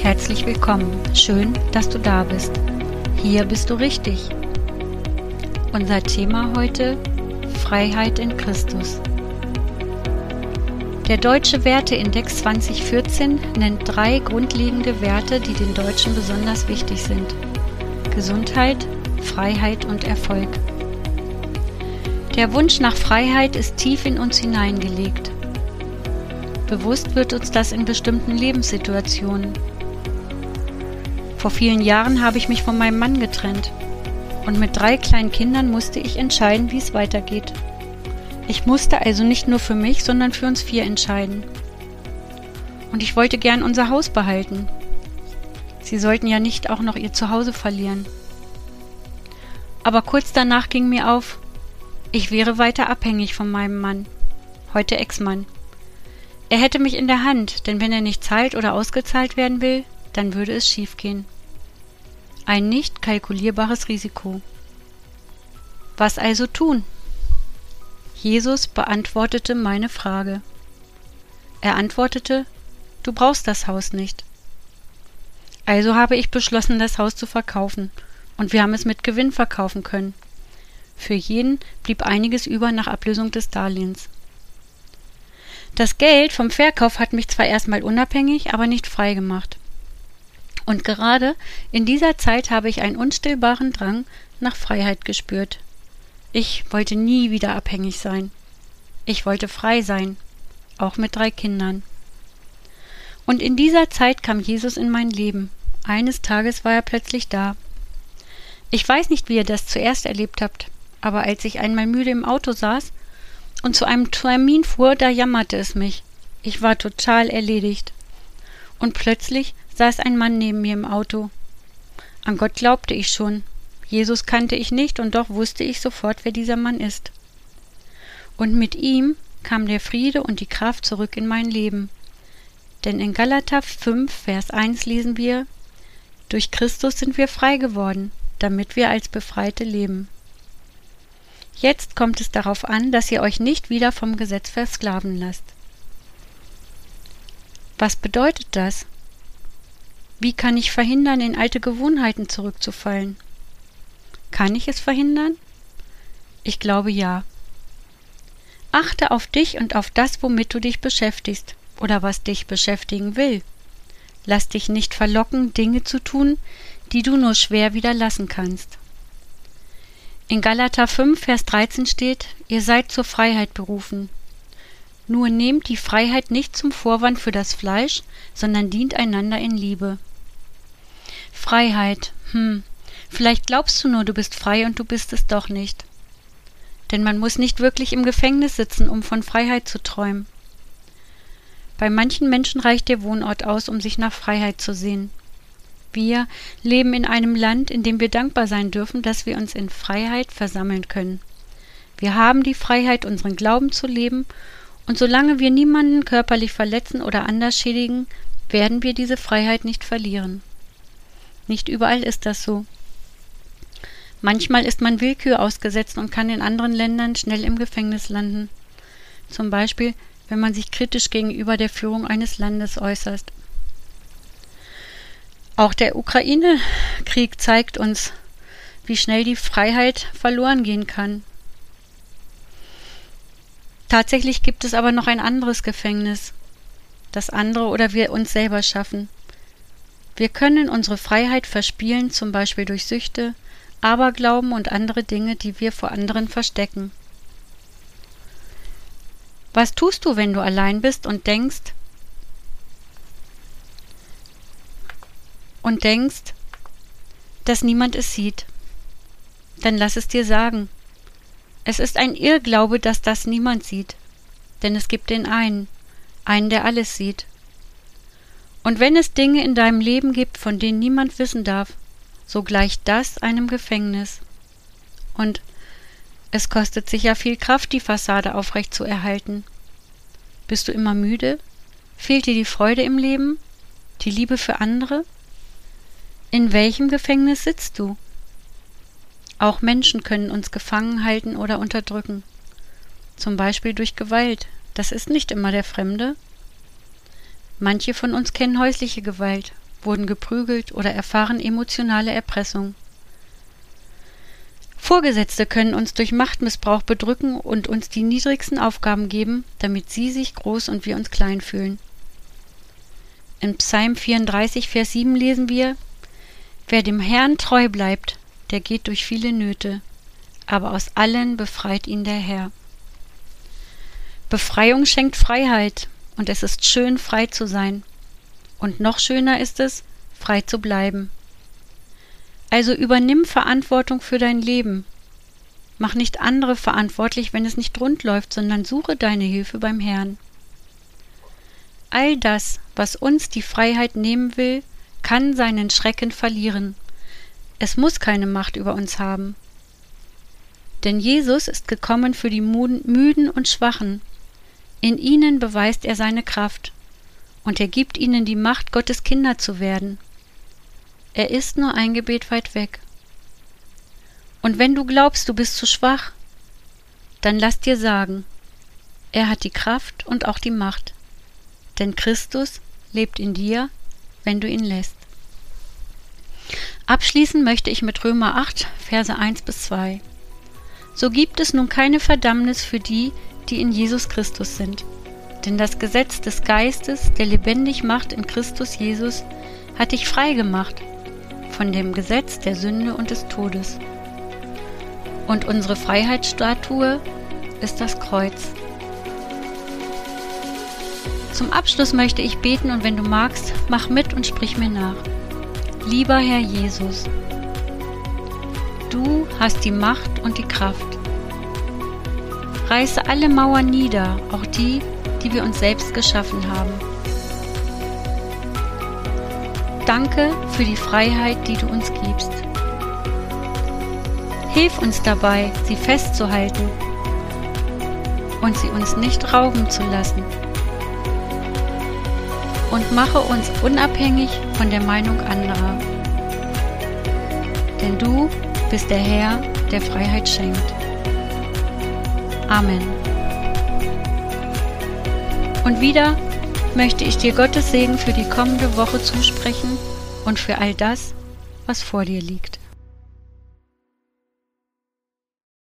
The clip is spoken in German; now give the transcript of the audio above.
Herzlich willkommen. Schön, dass du da bist. Hier bist du richtig. Unser Thema heute Freiheit in Christus. Der Deutsche Werteindex 2014 nennt drei grundlegende Werte, die den Deutschen besonders wichtig sind. Gesundheit, Freiheit und Erfolg. Der Wunsch nach Freiheit ist tief in uns hineingelegt. Bewusst wird uns das in bestimmten Lebenssituationen. Vor vielen Jahren habe ich mich von meinem Mann getrennt und mit drei kleinen Kindern musste ich entscheiden, wie es weitergeht. Ich musste also nicht nur für mich, sondern für uns vier entscheiden. Und ich wollte gern unser Haus behalten. Sie sollten ja nicht auch noch ihr Zuhause verlieren. Aber kurz danach ging mir auf, ich wäre weiter abhängig von meinem Mann, heute Ex-Mann. Er hätte mich in der Hand, denn wenn er nicht zahlt oder ausgezahlt werden will, dann würde es schiefgehen. Ein nicht kalkulierbares Risiko. Was also tun? Jesus beantwortete meine Frage. Er antwortete, du brauchst das Haus nicht. Also habe ich beschlossen, das Haus zu verkaufen, und wir haben es mit Gewinn verkaufen können. Für jeden blieb einiges über nach Ablösung des Darlehens. Das Geld vom Verkauf hat mich zwar erstmal unabhängig, aber nicht frei gemacht. Und gerade in dieser Zeit habe ich einen unstillbaren Drang nach Freiheit gespürt. Ich wollte nie wieder abhängig sein. Ich wollte frei sein, auch mit drei Kindern. Und in dieser Zeit kam Jesus in mein Leben. Eines Tages war er plötzlich da. Ich weiß nicht, wie ihr das zuerst erlebt habt, aber als ich einmal müde im Auto saß und zu einem Termin fuhr, da jammerte es mich. Ich war total erledigt. Und plötzlich saß ein Mann neben mir im Auto. An Gott glaubte ich schon. Jesus kannte ich nicht, und doch wusste ich sofort, wer dieser Mann ist. Und mit ihm kam der Friede und die Kraft zurück in mein Leben. Denn in Galater 5, Vers 1 lesen wir, durch Christus sind wir frei geworden, damit wir als Befreite leben. Jetzt kommt es darauf an, dass ihr euch nicht wieder vom Gesetz versklaven lasst. Was bedeutet das? Wie kann ich verhindern, in alte Gewohnheiten zurückzufallen? Kann ich es verhindern? Ich glaube ja. Achte auf dich und auf das, womit du dich beschäftigst oder was dich beschäftigen will. Lass dich nicht verlocken, Dinge zu tun, die du nur schwer wieder lassen kannst. In Galater 5, Vers 13 steht, ihr seid zur Freiheit berufen. Nur nehmt die Freiheit nicht zum Vorwand für das Fleisch, sondern dient einander in Liebe. Freiheit, hm, vielleicht glaubst du nur, du bist frei und du bist es doch nicht. Denn man muss nicht wirklich im Gefängnis sitzen, um von Freiheit zu träumen. Bei manchen Menschen reicht der Wohnort aus, um sich nach Freiheit zu sehen. Wir leben in einem Land, in dem wir dankbar sein dürfen, dass wir uns in Freiheit versammeln können. Wir haben die Freiheit, unseren Glauben zu leben, und solange wir niemanden körperlich verletzen oder anders schädigen, werden wir diese Freiheit nicht verlieren. Nicht überall ist das so. Manchmal ist man Willkür ausgesetzt und kann in anderen Ländern schnell im Gefängnis landen. Zum Beispiel, wenn man sich kritisch gegenüber der Führung eines Landes äußert. Auch der Ukraine-Krieg zeigt uns, wie schnell die Freiheit verloren gehen kann. Tatsächlich gibt es aber noch ein anderes Gefängnis, das andere oder wir uns selber schaffen. Wir können unsere Freiheit verspielen, zum Beispiel durch Süchte, Aberglauben und andere Dinge, die wir vor anderen verstecken. Was tust du, wenn du allein bist und denkst, und denkst, dass niemand es sieht, dann lass es dir sagen. Es ist ein Irrglaube, dass das niemand sieht, denn es gibt den einen, einen, der alles sieht. Und wenn es Dinge in deinem Leben gibt, von denen niemand wissen darf, so gleicht das einem Gefängnis. Und es kostet sicher viel Kraft, die Fassade aufrecht zu erhalten. Bist du immer müde? Fehlt dir die Freude im Leben? Die Liebe für andere? In welchem Gefängnis sitzt du? Auch Menschen können uns gefangen halten oder unterdrücken. Zum Beispiel durch Gewalt. Das ist nicht immer der Fremde. Manche von uns kennen häusliche Gewalt wurden geprügelt oder erfahren emotionale Erpressung. Vorgesetzte können uns durch Machtmissbrauch bedrücken und uns die niedrigsten Aufgaben geben, damit sie sich groß und wir uns klein fühlen. In Psalm 34, Vers 7 lesen wir, Wer dem Herrn treu bleibt, der geht durch viele Nöte, aber aus allen befreit ihn der Herr. Befreiung schenkt Freiheit, und es ist schön, frei zu sein. Und noch schöner ist es, frei zu bleiben. Also übernimm Verantwortung für dein Leben. Mach nicht andere verantwortlich, wenn es nicht rund läuft, sondern suche deine Hilfe beim Herrn. All das, was uns die Freiheit nehmen will, kann seinen Schrecken verlieren. Es muss keine Macht über uns haben. Denn Jesus ist gekommen für die Müden und Schwachen. In ihnen beweist er seine Kraft, und er gibt ihnen die Macht, Gottes Kinder zu werden. Er ist nur ein Gebet weit weg. Und wenn du glaubst, du bist zu schwach, dann lass dir sagen, er hat die Kraft und auch die Macht, denn Christus lebt in dir, wenn du ihn lässt. Abschließen möchte ich mit Römer 8, Verse 1 bis 2. So gibt es nun keine Verdammnis für die, die in Jesus Christus sind. Denn das Gesetz des Geistes, der lebendig macht in Christus Jesus, hat dich frei gemacht von dem Gesetz der Sünde und des Todes. Und unsere Freiheitsstatue ist das Kreuz. Zum Abschluss möchte ich beten und wenn du magst, mach mit und sprich mir nach. Lieber Herr Jesus, du hast die Macht und die Kraft. Reiße alle Mauern nieder, auch die, die wir uns selbst geschaffen haben. Danke für die Freiheit, die du uns gibst. Hilf uns dabei, sie festzuhalten und sie uns nicht rauben zu lassen. Und mache uns unabhängig von der Meinung anderer. Denn du bist der Herr, der Freiheit schenkt. Amen. Und wieder möchte ich dir Gottes Segen für die kommende Woche zusprechen und für all das, was vor dir liegt.